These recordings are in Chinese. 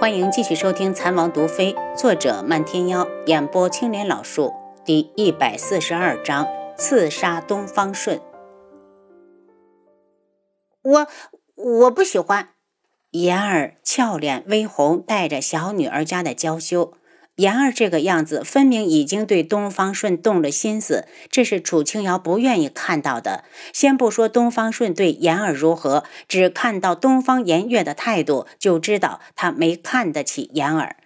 欢迎继续收听《残王毒妃》，作者漫天妖，演播青莲老树，第一百四十二章：刺杀东方顺。我我不喜欢。妍儿俏脸微红，带着小女儿家的娇羞。言儿这个样子，分明已经对东方顺动了心思，这是楚清瑶不愿意看到的。先不说东方顺对言儿如何，只看到东方颜月的态度，就知道他没看得起言儿。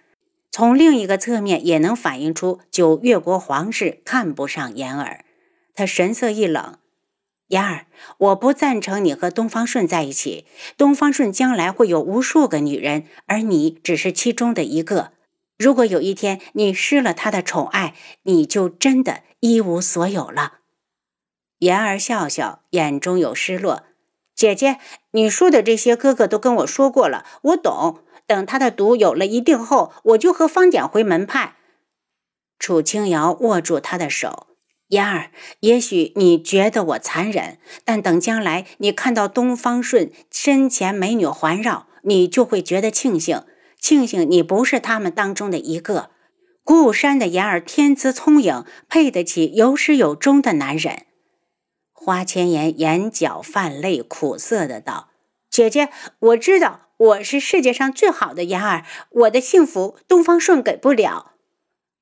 从另一个侧面也能反映出九越国皇室看不上言儿。他神色一冷：“言儿，我不赞成你和东方顺在一起。东方顺将来会有无数个女人，而你只是其中的一个。”如果有一天你失了他的宠爱，你就真的一无所有了。言儿笑笑，眼中有失落。姐姐，你说的这些，哥哥都跟我说过了，我懂。等他的毒有了一定后，我就和方简回门派。楚清瑶握住他的手，言儿，也许你觉得我残忍，但等将来你看到东方顺身前美女环绕，你就会觉得庆幸。庆幸你不是他们当中的一个。鼓舞山的言儿天资聪颖，配得起有始有终的男人。花千颜眼角泛泪，苦涩的道：“姐姐，我知道我是世界上最好的言儿，我的幸福东方顺给不了。”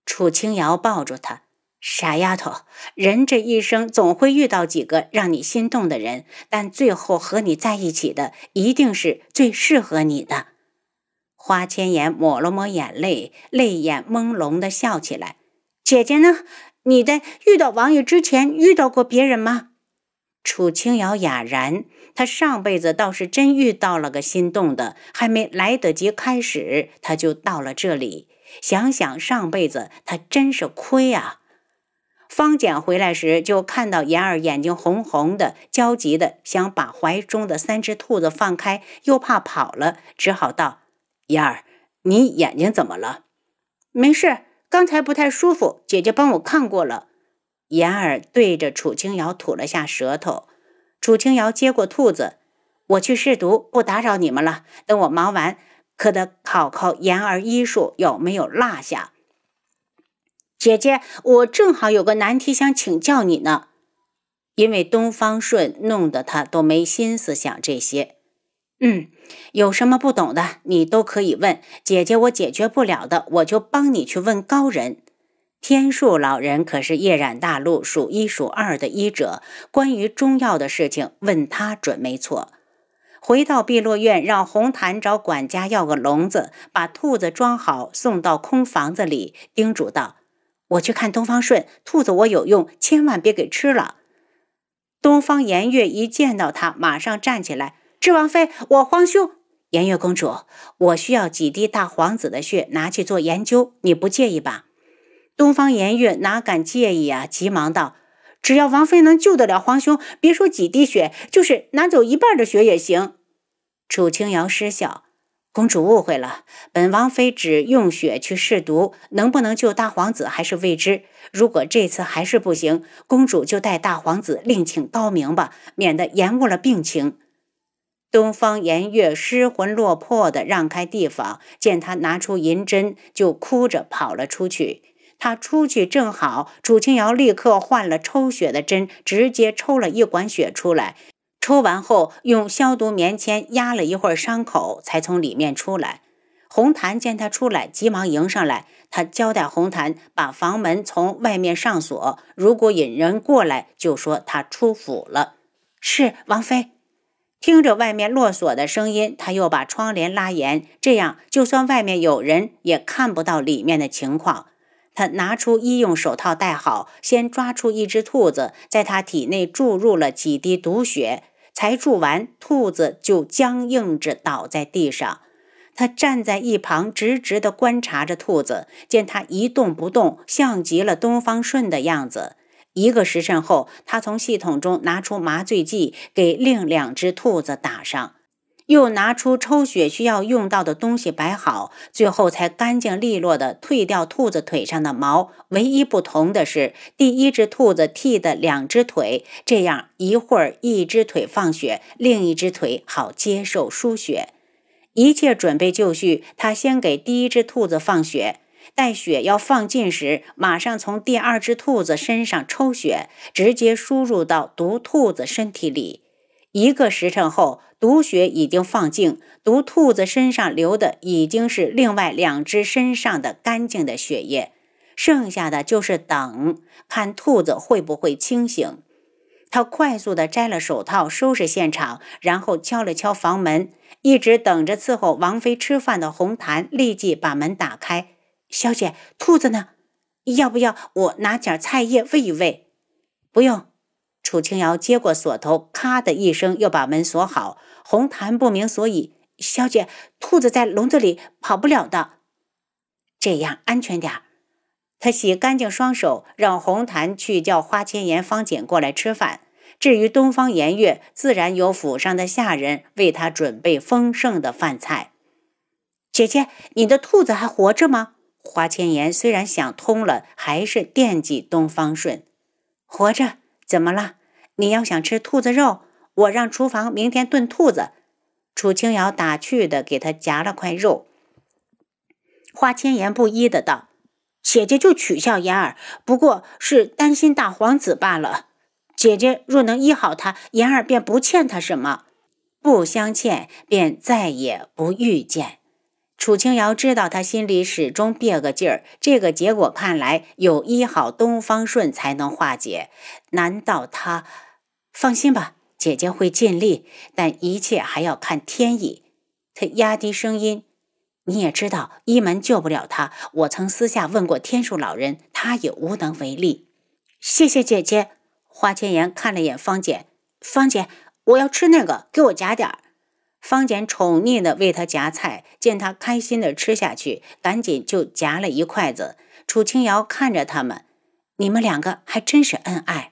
楚清瑶抱住她：“傻丫头，人这一生总会遇到几个让你心动的人，但最后和你在一起的一定是最适合你的。”花千颜抹了抹眼泪，泪眼朦胧的笑起来。姐姐呢？你在遇到王爷之前遇到过别人吗？楚清瑶哑然，她上辈子倒是真遇到了个心动的，还没来得及开始，她就到了这里。想想上辈子，她真是亏啊！方简回来时，就看到妍儿眼睛红红的，焦急的想把怀中的三只兔子放开，又怕跑了，只好道。燕儿，你眼睛怎么了？没事，刚才不太舒服，姐姐帮我看过了。燕儿对着楚清瑶吐了下舌头。楚清瑶接过兔子，我去试毒，不打扰你们了。等我忙完，可得考考妍儿医术有没有落下。姐姐，我正好有个难题想请教你呢。因为东方顺弄得他都没心思想这些。嗯，有什么不懂的，你都可以问姐姐。我解决不了的，我就帮你去问高人。天树老人可是夜染大陆数一数二的医者，关于中药的事情，问他准没错。回到碧落院，让红檀找管家要个笼子，把兔子装好，送到空房子里，叮嘱道：“我去看东方顺，兔子我有用，千万别给吃了。”东方颜月一见到他，马上站起来。智王妃，我皇兄，颜月公主，我需要几滴大皇子的血，拿去做研究，你不介意吧？东方颜月哪敢介意啊，急忙道：“只要王妃能救得了皇兄，别说几滴血，就是拿走一半的血也行。”楚清瑶失笑：“公主误会了，本王妃只用血去试毒，能不能救大皇子还是未知。如果这次还是不行，公主就带大皇子另请高明吧，免得延误了病情。”东方颜月失魂落魄地让开地方，见他拿出银针，就哭着跑了出去。他出去正好，楚清瑶立刻换了抽血的针，直接抽了一管血出来。抽完后，用消毒棉签压了一会儿伤口，才从里面出来。红檀见他出来，急忙迎上来。他交代红檀把房门从外面上锁，如果引人过来，就说他出府了。是王妃。听着外面落锁的声音，他又把窗帘拉严，这样就算外面有人也看不到里面的情况。他拿出医用手套戴好，先抓出一只兔子，在他体内注入了几滴毒血，才注完，兔子就僵硬着倒在地上。他站在一旁，直直地观察着兔子，见它一动不动，像极了东方顺的样子。一个时辰后，他从系统中拿出麻醉剂，给另两只兔子打上，又拿出抽血需要用到的东西摆好，最后才干净利落地退掉兔子腿上的毛。唯一不同的是，第一只兔子剃的两只腿，这样一会儿一只腿放血，另一只腿好接受输血。一切准备就绪，他先给第一只兔子放血，待血要放尽时，马上从第二只兔子身上抽血，直接输入到毒兔子身体里。一个时辰后，毒血已经放尽，毒兔子身上流的已经是另外两只身上的干净的血液。剩下的就是等，看兔子会不会清醒。他快速地摘了手套，收拾现场，然后敲了敲房门。一直等着伺候王妃吃饭的红檀立即把门打开：“小姐，兔子呢？要不要我拿点菜叶喂一喂？”“不用。”楚清瑶接过锁头，咔的一声又把门锁好。红檀不明所以：“小姐，兔子在笼子里跑不了的，这样安全点儿。”他洗干净双手，让红檀去叫花千颜、方简过来吃饭。至于东方颜月，自然由府上的下人为他准备丰盛的饭菜。姐姐，你的兔子还活着吗？花千颜虽然想通了，还是惦记东方顺。活着？怎么了？你要想吃兔子肉，我让厨房明天炖兔子。楚清瑶打趣的给他夹了块肉。花千颜不依的道。姐姐就取笑妍儿，不过是担心大皇子罢了。姐姐若能医好他，妍儿便不欠他什么。不相欠，便再也不遇见。楚清瑶知道他心里始终憋个劲儿，这个结果看来有医好东方顺才能化解。难道他？放心吧，姐姐会尽力，但一切还要看天意。他压低声音。你也知道，一门救不了他。我曾私下问过天树老人，他也无能为力。谢谢姐姐。花千颜看了眼方姐，方姐，我要吃那个，给我夹点儿。方简宠溺的为他夹菜，见他开心的吃下去，赶紧就夹了一筷子。楚清瑶看着他们，你们两个还真是恩爱。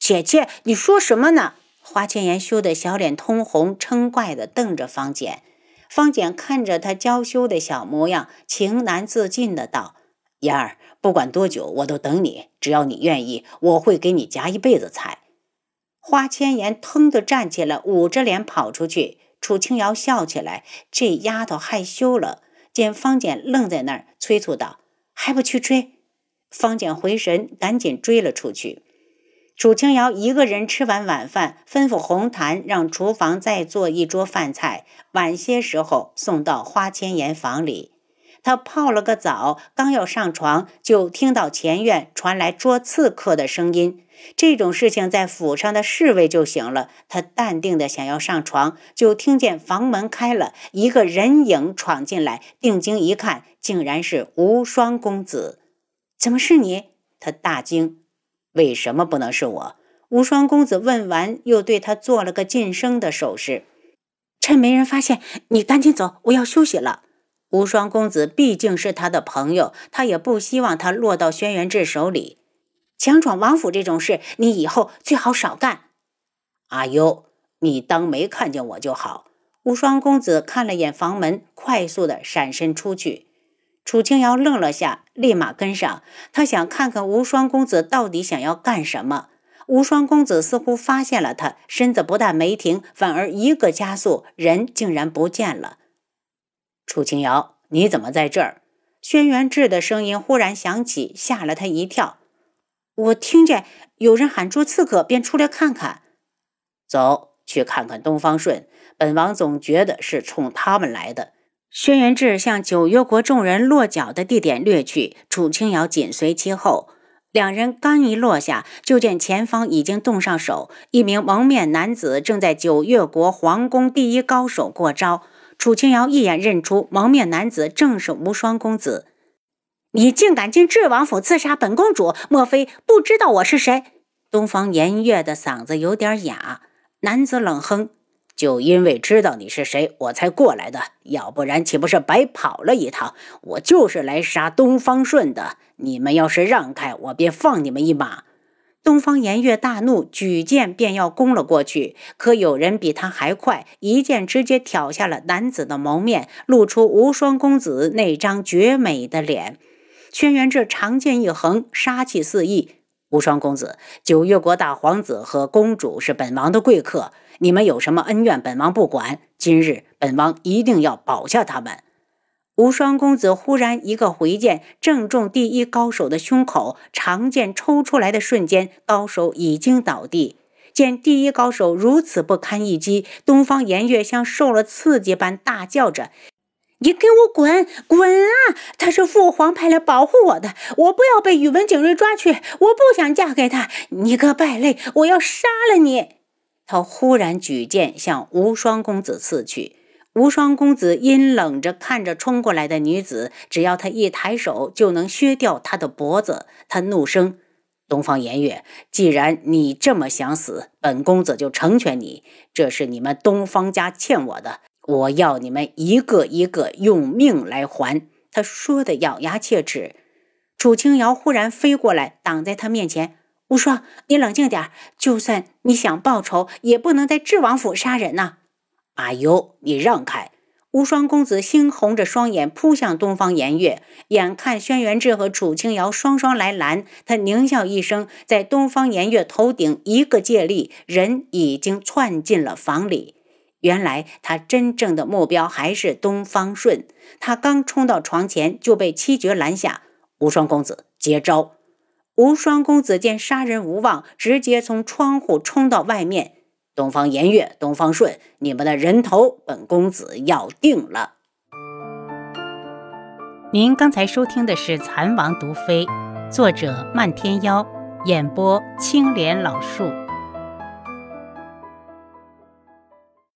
姐姐，你说什么呢？花千颜羞得小脸通红，嗔怪的瞪着方简。方简看着他娇羞的小模样，情难自禁的道：“妍儿，不管多久，我都等你。只要你愿意，我会给你夹一辈子菜。”花千颜腾的站起来，捂着脸跑出去。楚清瑶笑起来，这丫头害羞了。见方简愣在那儿，催促道：“还不去追？”方简回神，赶紧追了出去。楚清瑶一个人吃完晚饭，吩咐红檀让厨房再做一桌饭菜，晚些时候送到花千颜房里。他泡了个澡，刚要上床，就听到前院传来捉刺客的声音。这种事情在府上的侍卫就行了。他淡定的想要上床，就听见房门开了，一个人影闯进来。定睛一看，竟然是无双公子。怎么是你？他大惊。为什么不能是我？无双公子问完，又对他做了个噤声的手势。趁没人发现，你赶紧走，我要休息了。无双公子毕竟是他的朋友，他也不希望他落到轩辕志手里。强闯王府这种事，你以后最好少干。阿优，你当没看见我就好。无双公子看了眼房门，快速的闪身出去。楚清瑶愣了下，立马跟上。他想看看无双公子到底想要干什么。无双公子似乎发现了他，身子不但没停，反而一个加速，人竟然不见了。楚清瑶，你怎么在这儿？轩辕志的声音忽然响起，吓了他一跳。我听见有人喊捉刺客，便出来看看。走去看看东方顺，本王总觉得是冲他们来的。轩辕志向九月国众人落脚的地点掠去，楚清瑶紧随其后。两人刚一落下，就见前方已经动上手，一名蒙面男子正在九月国皇宫第一高手过招。楚清瑶一眼认出蒙面男子正是无双公子。你竟敢进智王府刺杀本公主，莫非不知道我是谁？东方颜月的嗓子有点哑。男子冷哼。就因为知道你是谁，我才过来的，要不然岂不是白跑了一趟？我就是来杀东方顺的。你们要是让开，我便放你们一马。东方颜月大怒，举剑便要攻了过去，可有人比他还快，一剑直接挑下了男子的蒙面，露出无双公子那张绝美的脸。轩辕志长剑一横，杀气四溢。无双公子，九月国大皇子和公主是本王的贵客。你们有什么恩怨，本王不管。今日本王一定要保下他们。无双公子忽然一个回剑，正中第一高手的胸口。长剑抽出来的瞬间，高手已经倒地。见第一高手如此不堪一击，东方颜月像受了刺激般大叫着：“你给我滚滚啊！他是父皇派来保护我的，我不要被宇文景睿抓去，我不想嫁给他！你个败类，我要杀了你！”他忽然举剑向无双公子刺去。无双公子阴冷着看着冲过来的女子，只要他一抬手，就能削掉她的脖子。他怒声：“东方颜月，既然你这么想死，本公子就成全你。这是你们东方家欠我的，我要你们一个一个用命来还。”他说的咬牙切齿。楚清瑶忽然飞过来，挡在他面前：“无双，你冷静点。就算你想报仇，也不能在智王府杀人呐。”阿尤，你让开！无双公子猩红着双眼扑向东方颜月，眼看轩辕志和楚清瑶双双来拦，他狞笑一声，在东方颜月头顶一个借力，人已经窜进了房里。原来他真正的目标还是东方顺，他刚冲到床前就被七绝拦下。无双公子接招！无双公子见杀人无望，直接从窗户冲到外面。东方颜月、东方顺，你们的人头，本公子要定了。您刚才收听的是《蚕王毒妃》，作者漫天妖，演播青莲老树。